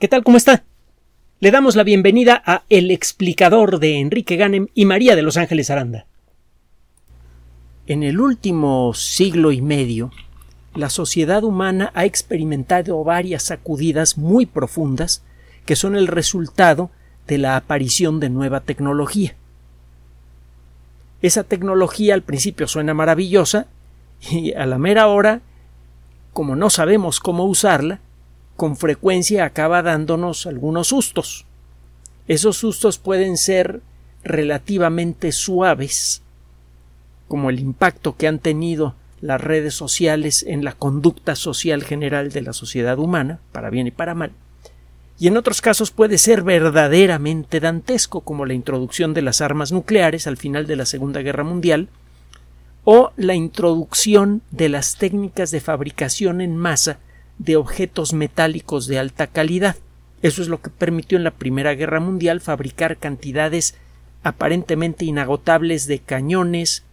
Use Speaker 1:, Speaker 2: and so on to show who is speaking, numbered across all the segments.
Speaker 1: ¿Qué tal? ¿Cómo está? Le damos la bienvenida a El explicador de Enrique Ganem y María de Los Ángeles Aranda. En el último siglo y medio, la sociedad humana ha experimentado varias sacudidas muy profundas que son el resultado de la aparición de nueva tecnología. Esa tecnología al principio suena maravillosa y a la mera hora, como no sabemos cómo usarla, con frecuencia acaba dándonos algunos sustos. Esos sustos pueden ser relativamente suaves, como el impacto que han tenido las redes sociales en la conducta social general de la sociedad humana, para bien y para mal, y en otros casos puede ser verdaderamente dantesco, como la introducción de las armas nucleares al final de la Segunda Guerra Mundial, o la introducción de las técnicas de fabricación en masa de objetos metálicos de alta calidad. Eso es lo que permitió en la Primera Guerra Mundial fabricar cantidades aparentemente inagotables de cañones,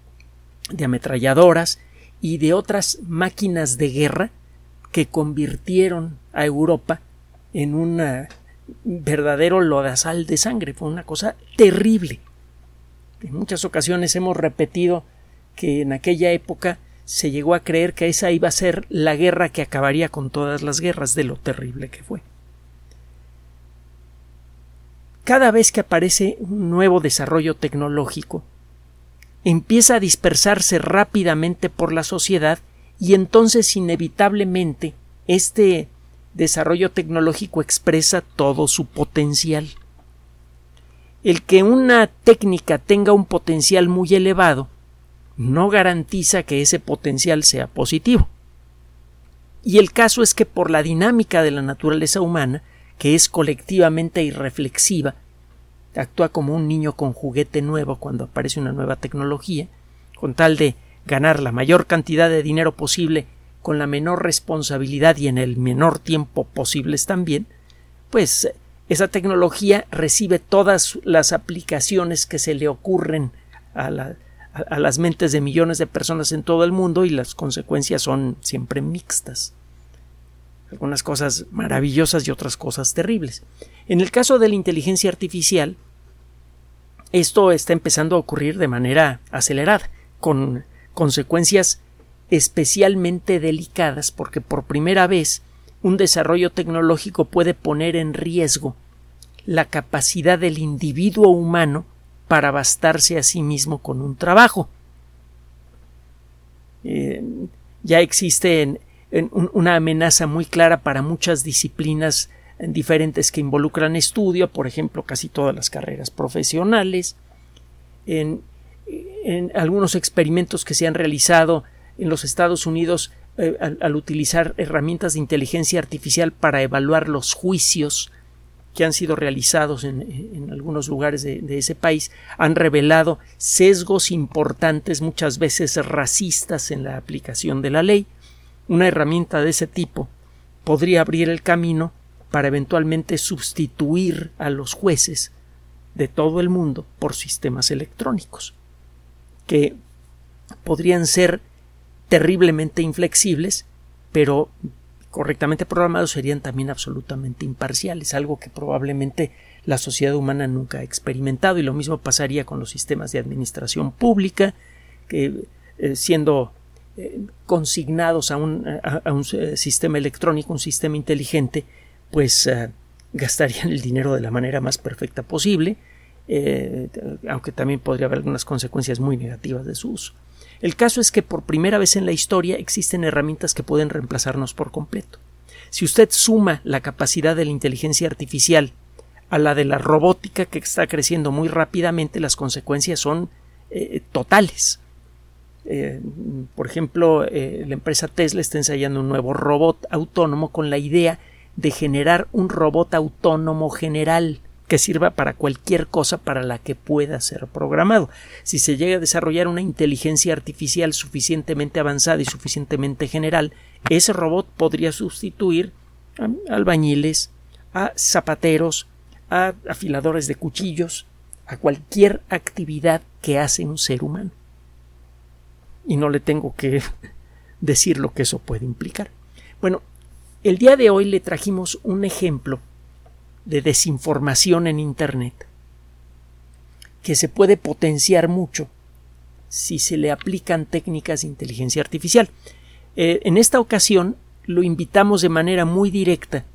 Speaker 1: de ametralladoras y de otras máquinas de guerra que convirtieron a Europa en un verdadero lodazal de sangre. Fue una cosa terrible. En muchas ocasiones hemos repetido que en aquella época se llegó a creer que esa iba a ser la guerra que acabaría con todas las guerras de lo terrible que fue. Cada vez que aparece un nuevo desarrollo tecnológico, empieza a dispersarse rápidamente por la sociedad y entonces inevitablemente este desarrollo tecnológico expresa todo su potencial. El que una técnica tenga un potencial muy elevado no garantiza que ese potencial sea positivo. Y el caso es que por la dinámica de la naturaleza humana, que es colectivamente irreflexiva, actúa como un niño con juguete nuevo cuando aparece una nueva tecnología, con tal de ganar la mayor cantidad de dinero posible con la menor responsabilidad y en el menor tiempo posibles también, pues esa tecnología recibe todas las aplicaciones que se le ocurren a la, a, las mentes de millones de personas en todo el mundo y las consecuencias son siempre mixtas. Algunas cosas maravillosas y otras cosas terribles. En el caso de la inteligencia artificial, esto está empezando a ocurrir de manera acelerada, con consecuencias especialmente delicadas, porque por primera vez un desarrollo tecnológico puede poner en riesgo la capacidad del individuo humano para bastarse a sí mismo con un trabajo. Eh, ya existe una amenaza muy clara para muchas disciplinas diferentes que involucran estudio, por ejemplo, casi todas las carreras profesionales, en, algunos experimentos que se han realizado en los Estados Unidos eh, al, utilizar herramientas de inteligencia artificial para evaluar los juicios que han sido realizados en, algunos lugares de, ese país han revelado sesgos importantes, muchas veces racistas en la aplicación de la ley. Una herramienta de ese tipo podría abrir el camino para eventualmente sustituir a los jueces de todo el mundo por sistemas electrónicos, que podrían ser terriblemente inflexibles, pero correctamente programados serían también absolutamente imparciales, algo que probablemente la sociedad humana nunca ha experimentado y lo mismo pasaría con los sistemas de administración pública que eh, siendo eh, consignados a un, eh, sistema electrónico, un sistema inteligente, pues gastarían el dinero de la manera más perfecta posible, aunque también podría haber algunas consecuencias muy negativas de su uso. El caso es que por primera vez en la historia existen herramientas que pueden reemplazarnos por completo. Si usted suma la capacidad de la inteligencia artificial a la de la robótica que está creciendo muy rápidamente, las consecuencias son eh, totales. Eh, por ejemplo, eh, la empresa Tesla está ensayando un nuevo robot autónomo con la idea de generar un robot autónomo general que sirva para cualquier cosa para la que pueda ser programado. Si se llega a desarrollar una inteligencia artificial suficientemente avanzada y suficientemente general, ese robot podría sustituir a albañiles, a zapateros, a afiladores de cuchillos, a cualquier actividad que hace un ser humano. Y no le tengo que decir lo que eso puede implicar. Bueno, el día de hoy le trajimos un ejemplo de desinformación en Internet que se puede potenciar mucho si se le aplican técnicas de inteligencia artificial. Eh, en esta ocasión lo invitamos de manera muy directa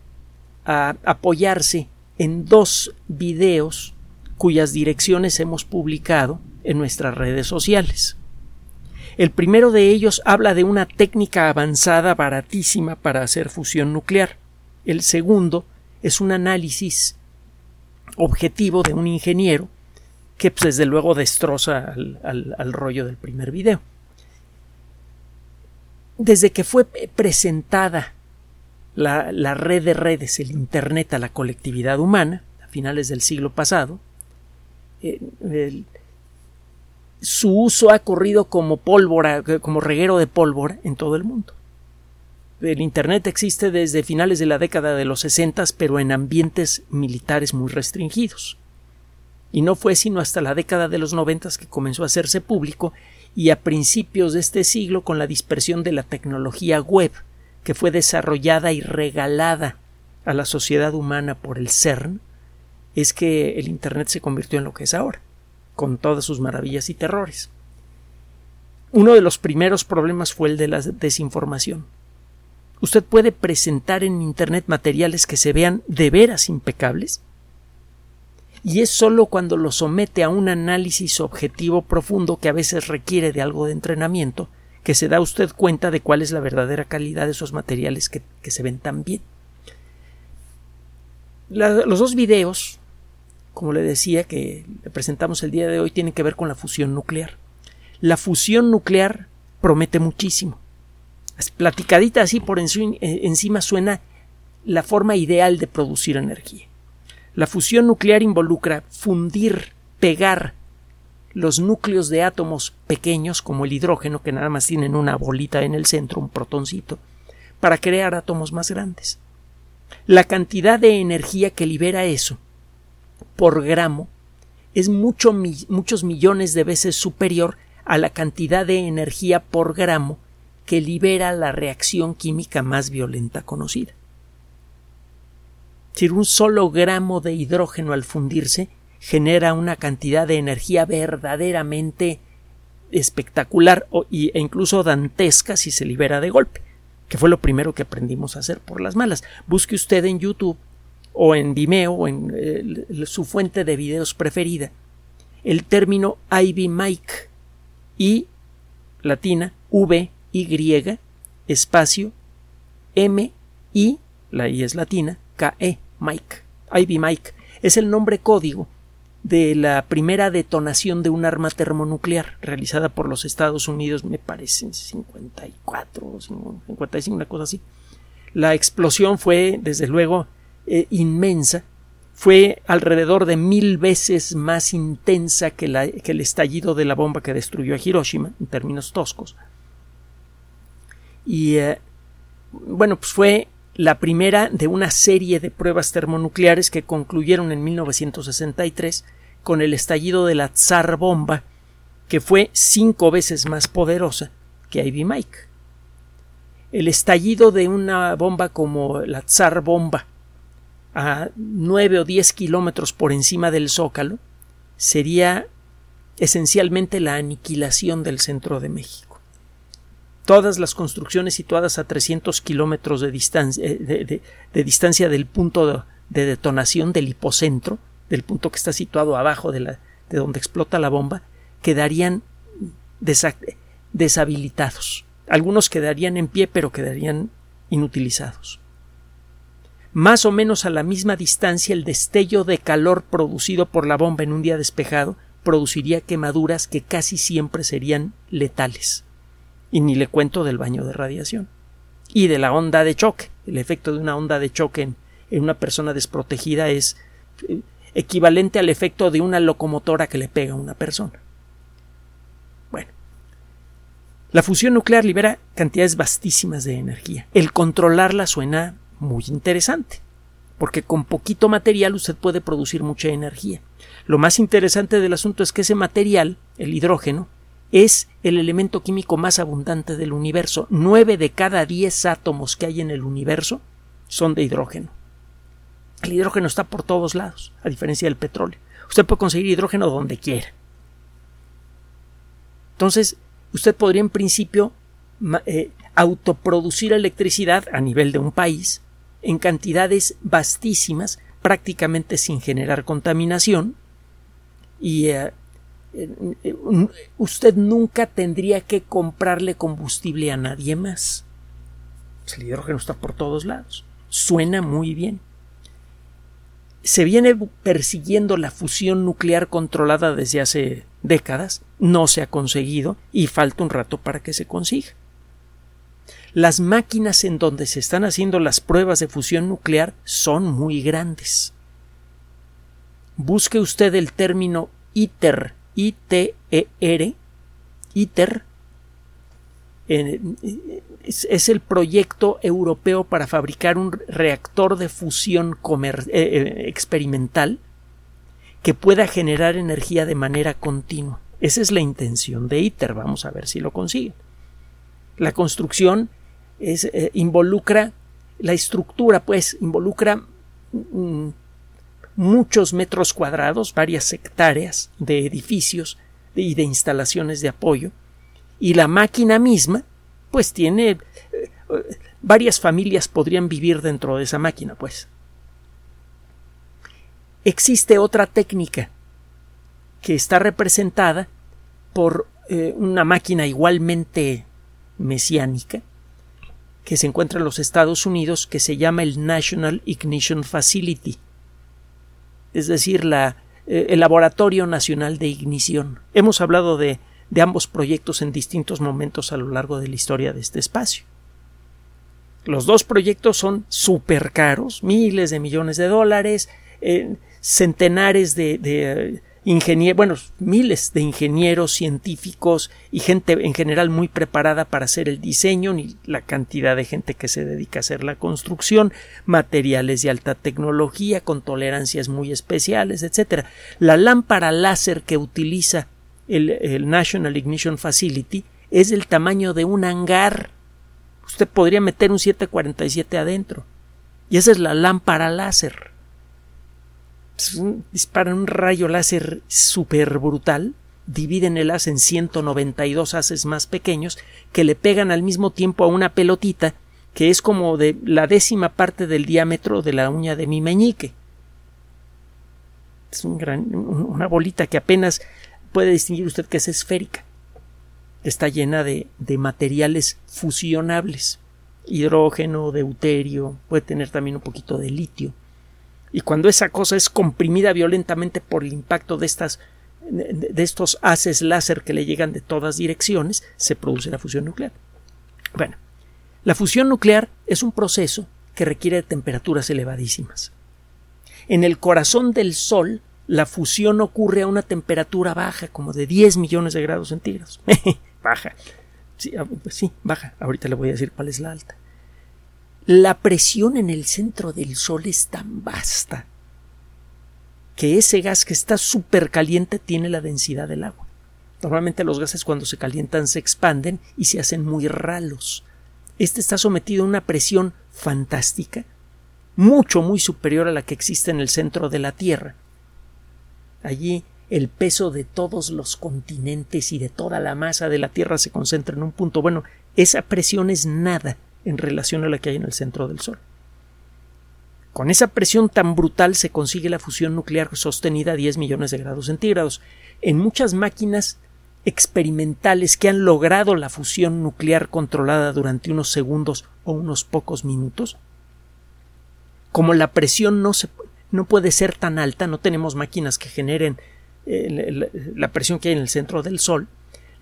Speaker 1: a apoyarse en dos videos cuyas direcciones hemos publicado en nuestras redes sociales. El primero de ellos habla de una técnica avanzada baratísima para hacer fusión nuclear. El segundo es un análisis objetivo de un ingeniero que pues, desde luego destroza al, rollo del primer video. Desde que fue presentada la, red de redes, el Internet a la colectividad humana, a finales del siglo pasado, eh, su uso ha corrido como pólvora, como reguero de pólvora en todo el mundo. El Internet existe desde finales de la década de los 60, pero en ambientes militares muy restringidos. Y no fue sino hasta la década de los 90 que comenzó a hacerse público y a principios de este siglo con la dispersión de la tecnología web, que fue desarrollada y regalada a la sociedad humana por el CERN, es que el Internet se convirtió en lo que es ahora, con todas sus maravillas y terrores. Uno de los primeros problemas fue el de la desinformación. Usted puede presentar en Internet materiales que se vean de veras impecables, y es sólo cuando lo somete a un análisis objetivo profundo que a veces requiere de algo de entrenamiento que se da usted cuenta de cuál es la verdadera calidad de esos materiales que, se ven tan bien. los dos videos como le decía, que le presentamos el día de hoy, tiene que ver con la fusión nuclear. La fusión nuclear promete muchísimo. Platicadita así por eh, encima suena la forma ideal de producir energía. La fusión nuclear involucra fundir, pegar los núcleos de átomos pequeños como el hidrógeno, que nada más tienen una bolita en el centro, un protoncito, para crear átomos más grandes. La cantidad de energía que libera eso por gramo es mucho, muchos millones de veces superior a la cantidad de energía por gramo que libera la reacción química más violenta conocida. Si un solo gramo de hidrógeno al fundirse genera una cantidad de energía verdaderamente espectacular e incluso dantesca si se libera de golpe, que fue lo primero que aprendimos a hacer por las malas. Busque usted en YouTube o en Vimeo o en eh, su fuente de videos preferida el término Ivy Mike y latina V Y espacio M I la I es latina K E Mike Ivy Mike es el nombre código de la primera detonación de un arma termonuclear realizada por los Estados Unidos, me parece en 54 o 55, una cosa así. La explosión fue, desde luego, eh, inmensa fue alrededor de mil veces más intensa que, el estallido de la bomba que destruyó a Hiroshima, en términos toscos. Y eh, bueno, pues fue la primera de una serie de pruebas termonucleares que concluyeron en 1963 con el estallido de la Tsar bomba, que fue cinco veces más poderosa que Ivy Mike. El estallido de una bomba como la Tsar bomba a 9 o 10 kilómetros por encima del zócalo sería esencialmente la aniquilación del centro de México. Todas las construcciones situadas a 300 kilómetros de distancia, eh, de, distancia del punto de, detonación del hipocentro, del punto que está situado abajo de, la, de donde explota la bomba, quedarían deshabilitados. Algunos quedarían en pie, pero quedarían inutilizados. Más o menos a la misma distancia el destello de calor producido por la bomba en un día despejado produciría quemaduras que casi siempre serían letales. Y ni le cuento del baño de radiación. Y de la onda de choque. El efecto de una onda de choque en, una persona desprotegida es eh, equivalente al efecto de una locomotora que le pega a una persona. Bueno, la fusión nuclear libera cantidades vastísimas de energía. El controlarla suena muy interesante, porque con poquito material usted puede producir mucha energía. Lo más interesante del asunto es que ese material, el hidrógeno, es el elemento químico más abundante del universo. Nueve de cada diez átomos que hay en el universo son de hidrógeno. El hidrógeno está por todos lados, a diferencia del petróleo. Usted puede conseguir hidrógeno donde quiera. Entonces, usted podría en principio eh, autoproducir electricidad a nivel de un país en cantidades vastísimas, prácticamente sin generar contaminación, y eh, usted nunca tendría que comprarle combustible a nadie más. El hidrógeno está por todos lados. Suena muy bien. Se viene persiguiendo la fusión nuclear controlada desde hace décadas, no se ha conseguido y falta un rato para que se consiga. Las máquinas en donde se están haciendo las pruebas de fusión nuclear son muy grandes. Busque usted el término ITER, I-T-E-R, ITER, es, el proyecto europeo para fabricar un reactor de fusión eh, eh, experimental que pueda generar energía de manera continua. Esa es la intención de ITER. Vamos a ver si lo consigue. La construcción eh, involucra la estructura, pues involucra mm, muchos metros cuadrados, varias hectáreas de edificios y de instalaciones de apoyo, y la máquina misma, pues tiene eh, varias familias podrían vivir dentro de esa máquina, pues. Existe otra técnica que está representada por eh, una máquina igualmente mesiánica que se encuentra en los Estados Unidos que se llama el National Ignition Facility es decir, la, eh, el Laboratorio Nacional de Ignición. Hemos hablado de, de ambos proyectos en distintos momentos a lo largo de la historia de este espacio. Los dos proyectos son súper caros, miles de millones de dólares, eh, centenares de, ingenieros, bueno, miles de ingenieros, científicos y gente en general muy preparada para hacer el diseño, ni la cantidad de gente que se dedica a hacer la construcción, materiales de alta tecnología con tolerancias muy especiales, etc. La lámpara láser que utiliza el, el National Ignition Facility es del tamaño de un hangar. Usted podría meter un 747 adentro. Y esa es la lámpara láser disparan un rayo láser súper brutal, dividen el haz en 192 haces más pequeños que le pegan al mismo tiempo a una pelotita que es como de la décima parte del diámetro de la uña de mi meñique. Es una bolita que apenas puede distinguir usted que es esférica. Está llena de, de materiales fusionables. Hidrógeno, deuterio, puede tener también un poquito de litio y cuando esa cosa es comprimida violentamente por el impacto de estas de estos haces láser que le llegan de todas direcciones, se produce la fusión nuclear. Bueno, la fusión nuclear es un proceso que requiere temperaturas elevadísimas. En el corazón del Sol, la fusión ocurre a una temperatura baja, como de 10 millones de grados centígrados. baja. Sí, ah, pues sí, baja. Ahorita le voy a decir cuál es la alta. La presión en el centro del Sol es tan vasta que ese gas que está súper caliente tiene la densidad del agua. Normalmente los gases cuando se calientan se expanden y se hacen muy ralos. Este está sometido a una presión fantástica, mucho, muy superior a la que existe en el centro de la Tierra. Allí el peso de todos los continentes y de toda la masa de la Tierra se concentra en un punto. Bueno, esa presión es nada en relación a la que hay en el centro del Sol. Con esa presión tan brutal se consigue la fusión nuclear sostenida a 10 millones de grados centígrados. En muchas máquinas experimentales que han logrado la fusión nuclear controlada durante unos segundos o unos pocos minutos, como la presión no, se, no puede ser tan alta, no tenemos máquinas que generen eh, la presión que hay en el centro del Sol,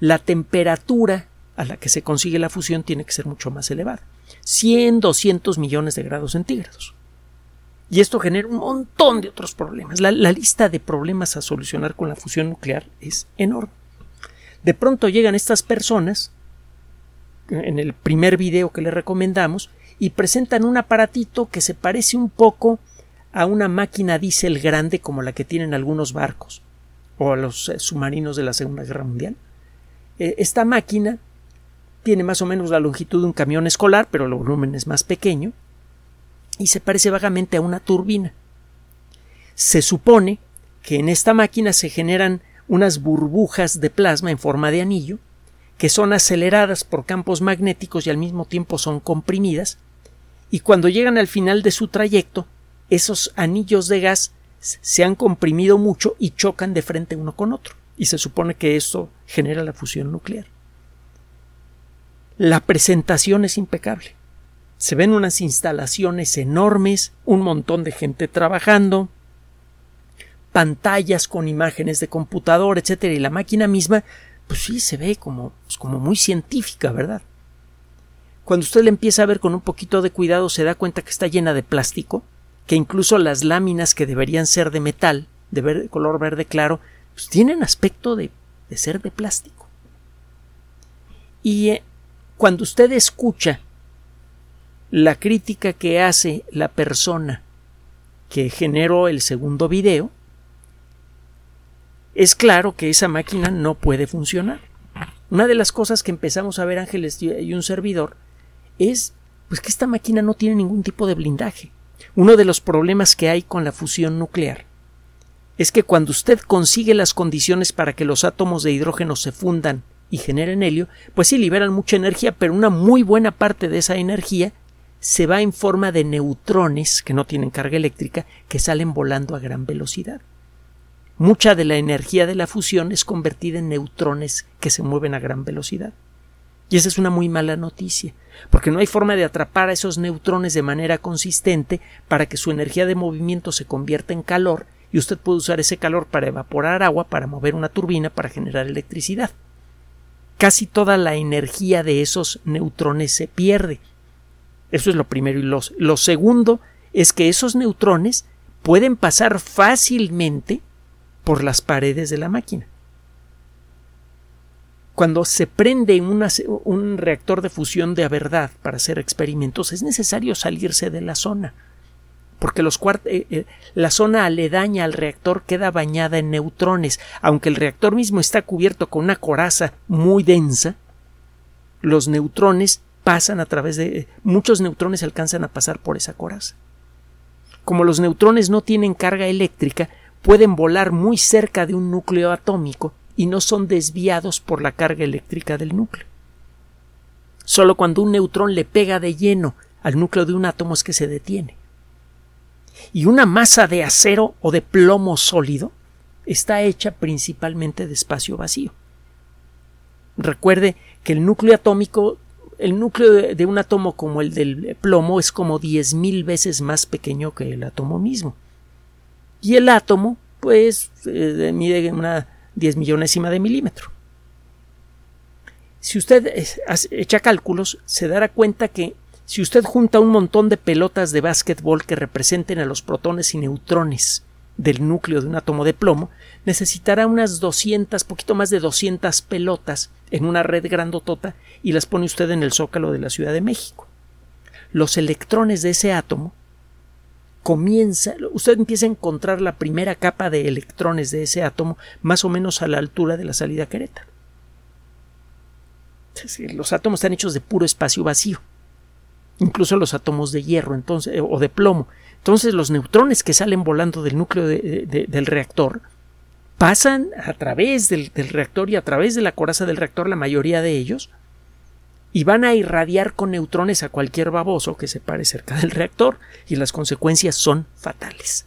Speaker 1: la temperatura a la que se consigue la fusión tiene que ser mucho más elevada. 100, 200 millones de grados centígrados. Y esto genera un montón de otros problemas. La, lista de problemas a solucionar con la fusión nuclear es enorme. De pronto llegan estas personas, en el primer video que le recomendamos, y presentan un aparatito que se parece un poco a una máquina diésel grande como la que tienen algunos barcos o a los eh, submarinos de la Segunda Guerra Mundial. Eh, esta máquina tiene más o menos la longitud de un camión escolar, pero el volumen es más pequeño, y se parece vagamente a una turbina. Se supone que en esta máquina se generan unas burbujas de plasma en forma de anillo que son aceleradas por campos magnéticos y al mismo tiempo son comprimidas y cuando llegan al final de su trayecto esos anillos de gas se han comprimido mucho y chocan de frente uno con otro y se supone que esto genera la fusión nuclear. La presentación es impecable. Se ven unas instalaciones enormes, un montón de gente trabajando, pantallas con imágenes de computador, etcétera, y la máquina misma, pues sí se ve como, pues como muy científica, ¿verdad? Cuando usted le empieza a ver con un poquito de cuidado, se da cuenta que está llena de plástico, que incluso las láminas que deberían ser de metal, de color verde claro, pues tienen aspecto de, de ser de plástico. Y eh, cuando usted escucha la crítica que hace la persona que generó el segundo video, es claro que esa máquina no puede funcionar. Una de las cosas que empezamos a ver Ángeles y un servidor es pues que esta máquina no tiene ningún tipo de blindaje. Uno de los problemas que hay con la fusión nuclear es que cuando usted consigue las condiciones para que los átomos de hidrógeno se fundan y generen helio, pues sí liberan mucha energía, pero una muy buena parte de esa energía se va en forma de neutrones que no tienen carga eléctrica que salen volando a gran velocidad. Mucha de la energía de la fusión es convertida en neutrones que se mueven a gran velocidad. Y esa es una muy mala noticia, porque no hay forma de atrapar a esos neutrones de manera consistente para que su energía de movimiento se convierta en calor y usted puede usar ese calor para evaporar agua, para mover una turbina, para generar electricidad. Casi toda la energía de esos neutrones se pierde eso es lo primero. Y lo, segundo es que esos neutrones pueden pasar fácilmente por las paredes de la máquina. Cuando se prende un reactor de fusión de verdad para hacer experimentos, es necesario salirse de la zona, porque eh, eh, la zona aledaña al reactor queda bañada en neutrones. Aunque el reactor mismo está cubierto con una coraza muy densa, los neutrones pasan a través de muchos neutrones alcanzan a pasar por esa coraza. Como los neutrones no tienen carga eléctrica, pueden volar muy cerca de un núcleo atómico y no son desviados por la carga eléctrica del núcleo. Solo cuando un neutrón le pega de lleno al núcleo de un átomo es que se detiene. Y una masa de acero o de plomo sólido está hecha principalmente de espacio vacío. Recuerde que el núcleo atómico el núcleo de, un átomo como el del plomo es como diez mil veces más pequeño que el átomo mismo. Y el átomo, pues, eh, mide una diez millonésima de milímetro. Si usted echa cálculos, se dará cuenta que si usted junta un montón de pelotas de básquetbol que representen a los protones y neutrones del núcleo de un átomo de plomo, necesitará unas 200, poquito más de 200 pelotas en una red grandotota y las pone usted en el zócalo de la Ciudad de México. Los electrones de ese átomo comienza, usted empieza a encontrar la primera capa de electrones de ese átomo más o menos a la altura de la salida Querétaro. Los átomos están hechos de puro espacio vacío, incluso los átomos de hierro entonces, o de plomo. Entonces los neutrones que salen volando del núcleo del reactor pasan a través del, reactor y a través de la coraza del reactor, la mayoría de ellos, y van a irradiar con neutrones a cualquier baboso que se pare cerca del reactor, y las consecuencias son fatales.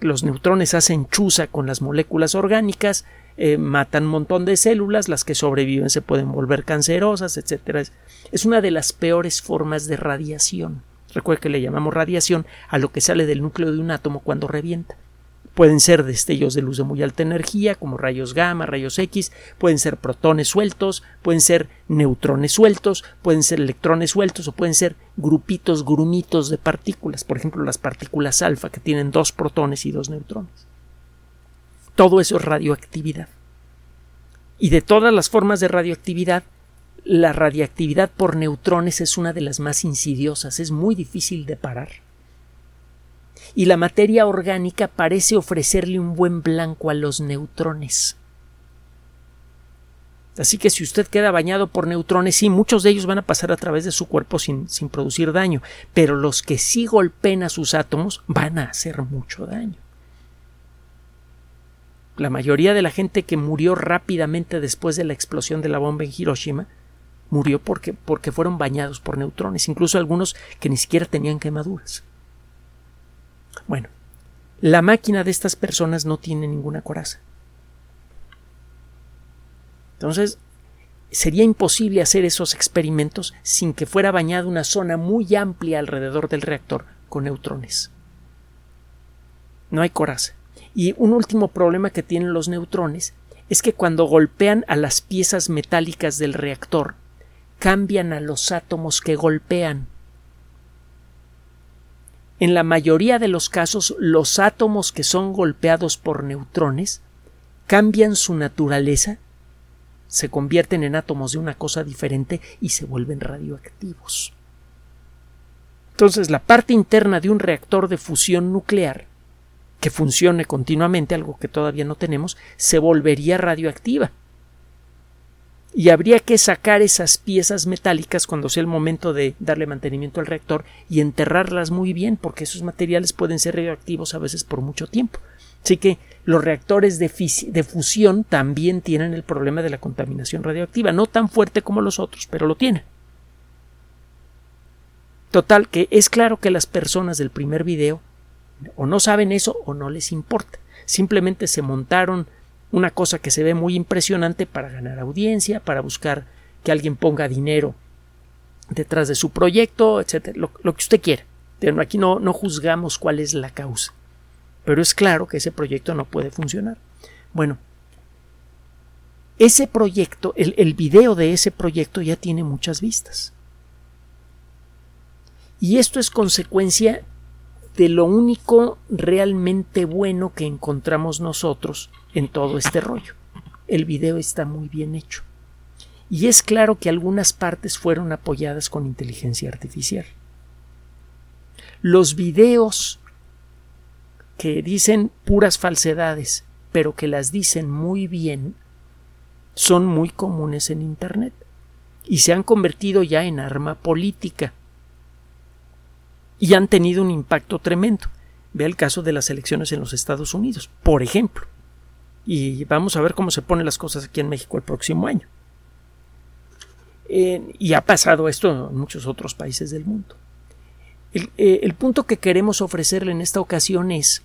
Speaker 1: Los neutrones hacen chuza con las moléculas orgánicas, eh, matan un montón de células, las que sobreviven se pueden volver cancerosas, etc. Es una de las peores formas de radiación. Recuerde que le llamamos radiación a lo que sale del núcleo de un átomo cuando revienta. Pueden ser destellos de luz de muy alta energía, como rayos gamma, rayos X, pueden ser protones sueltos, pueden ser neutrones sueltos, pueden ser electrones sueltos o pueden ser grupitos, grumitos de partículas, por ejemplo las partículas alfa que tienen dos protones y dos neutrones. Todo eso es radioactividad. Y de todas las formas de radioactividad, la radiactividad por neutrones es una de las más insidiosas, es muy difícil de parar. Y la materia orgánica parece ofrecerle un buen blanco a los neutrones. Así que si usted queda bañado por neutrones, sí, muchos de ellos van a pasar a través de su cuerpo sin, sin producir daño, pero los que sí golpeen a sus átomos van a hacer mucho daño. La mayoría de la gente que murió rápidamente después de la explosión de la bomba en Hiroshima murió porque, porque fueron bañados por neutrones, incluso algunos que ni siquiera tenían quemaduras. Bueno, la máquina de estas personas no tiene ninguna coraza. Entonces, sería imposible hacer esos experimentos sin que fuera bañada una zona muy amplia alrededor del reactor con neutrones. No hay coraza. Y un último problema que tienen los neutrones es que cuando golpean a las piezas metálicas del reactor, cambian a los átomos que golpean. En la mayoría de los casos, los átomos que son golpeados por neutrones cambian su naturaleza se convierten en átomos de una cosa diferente y se vuelven radioactivos. Entonces, la parte interna de un reactor de fusión nuclear que funcione continuamente, algo que todavía no tenemos, se volvería radioactiva. Y habría que sacar esas piezas metálicas cuando sea el momento de darle mantenimiento al reactor y enterrarlas muy bien, porque esos materiales pueden ser radioactivos a veces por mucho tiempo. Así que los reactores de, fusión también tienen el problema de la contaminación radioactiva, no tan fuerte como los otros, pero lo tienen. Total, que es claro que las personas del primer video o no saben eso o no les importa. Simplemente se montaron una cosa que se ve muy impresionante para ganar audiencia, para buscar que alguien ponga dinero detrás de su proyecto, etcétera, lo, que usted quiera. Aquí no, no juzgamos cuál es la causa. Pero es claro que ese proyecto no puede funcionar. Bueno, ese proyecto, el, el video de ese proyecto ya tiene muchas vistas. Y esto es consecuencia de lo único realmente bueno que encontramos nosotros en todo este rollo. El video está muy bien hecho. Y es claro que algunas partes fueron apoyadas con inteligencia artificial. Los videos que dicen puras falsedades, pero que las dicen muy bien, son muy comunes en Internet y se han convertido ya en arma política y han tenido un impacto tremendo. Ve el caso de las elecciones en los Estados Unidos, por ejemplo. Y vamos a ver cómo se ponen las cosas aquí en México el próximo año. y ha pasado esto en muchos otros países del mundo. El, eh, el punto que queremos ofrecerle en esta ocasión es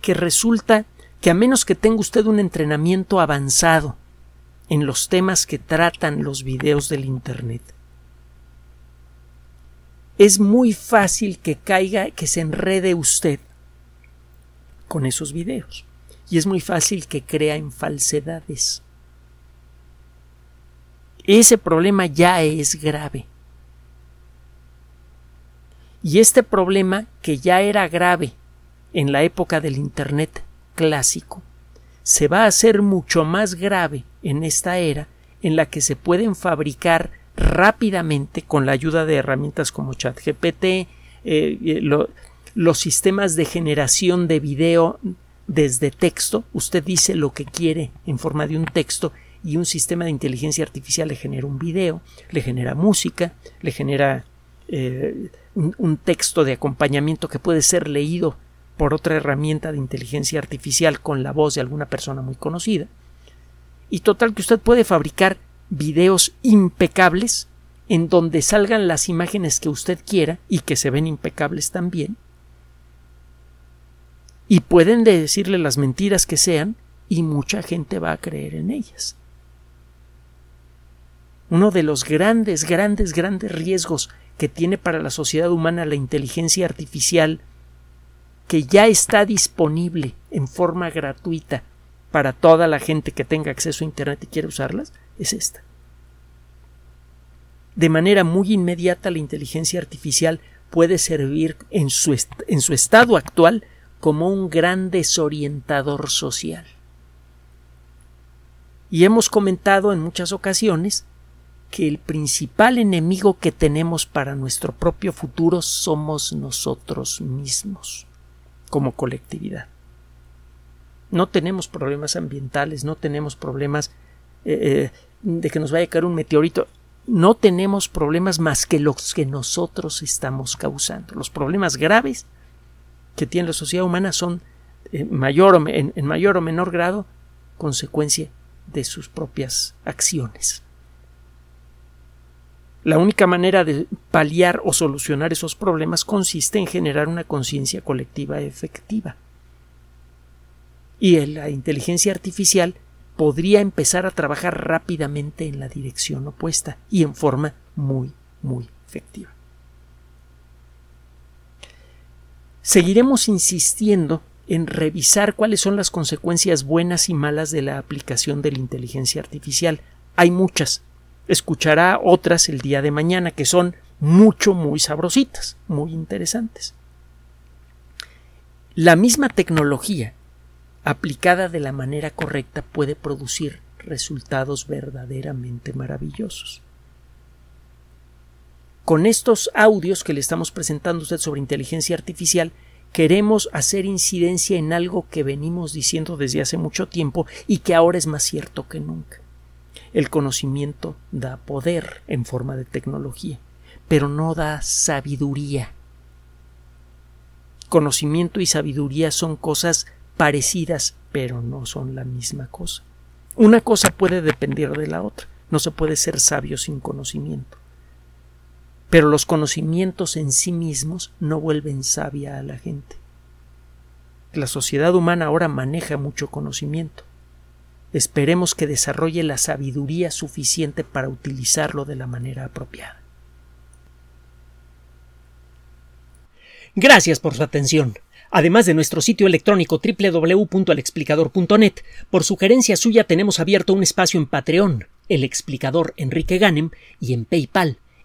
Speaker 1: que resulta que a menos que tenga usted un entrenamiento avanzado en los temas que tratan los videos del Internet, es muy fácil que caiga, que se enrede usted con esos videos. Y es muy fácil que crea en falsedades. Ese problema ya es grave. Y este problema, que ya era grave en la época del Internet clásico, se va a hacer mucho más grave en esta era en la que se pueden fabricar rápidamente con la ayuda de herramientas como ChatGPT, eh, los sistemas de generación de video desde texto. Usted dice lo que quiere en forma de un texto y un sistema de inteligencia artificial le genera un video, le genera música, le genera eh, un, texto de acompañamiento que puede ser leído por otra herramienta de inteligencia artificial con la voz de alguna persona muy conocida. Y total que usted puede fabricar videos impecables en donde salgan las imágenes que usted quiera y que se ven impecables también. Y pueden decirle las mentiras que sean y mucha gente va a creer en ellas. Uno de los grandes, grandes, grandes riesgos que tiene para la sociedad humana la inteligencia artificial que ya está disponible en forma gratuita para toda la gente que tenga acceso a Internet y quiere usarlas, es esta. De manera muy inmediata la inteligencia artificial puede servir en su, en su estado actual como un gran desorientador social. Y hemos comentado en muchas ocasiones que el principal enemigo que tenemos para nuestro propio futuro somos nosotros mismos como colectividad. No tenemos problemas ambientales, no tenemos problemas eh, de que nos vaya a caer un meteorito. No tenemos problemas más que los que nosotros estamos causando. Los problemas graves que tiene la sociedad humana son en mayor o, en mayor o menor grado consecuencia de sus propias acciones. La única manera de paliar o solucionar esos problemas consiste en generar una conciencia colectiva efectiva. Y la inteligencia artificial podría empezar a trabajar rápidamente en la dirección opuesta y en forma muy, muy efectiva. Seguiremos insistiendo en revisar cuáles son las consecuencias buenas y malas de la aplicación de la inteligencia artificial. Hay muchas. Escuchará otras el día de mañana que son mucho, muy sabrositas, muy interesantes. La misma tecnología aplicada de la manera correcta puede producir resultados verdaderamente maravillosos. Con estos audios que le estamos presentando a usted sobre inteligencia artificial, queremos hacer incidencia en algo que venimos diciendo desde hace mucho tiempo y que ahora es más cierto que nunca. El conocimiento da poder en forma de tecnología, pero no da sabiduría. Conocimiento y sabiduría son cosas parecidas, pero no son la misma cosa. Una cosa puede depender de la otra. No se puede ser sabio sin conocimiento. Pero los conocimientos en sí mismos no vuelven sabia a la gente. La sociedad humana ahora maneja mucho conocimiento. Esperemos que desarrolle la sabiduría suficiente para utilizarlo de la manera apropiada.
Speaker 2: Gracias por su atención. Además de nuestro sitio electrónico www.alexplicador.net, por sugerencia suya tenemos abierto un espacio en Patreon, el explicador Enrique Ganem, y en PayPal,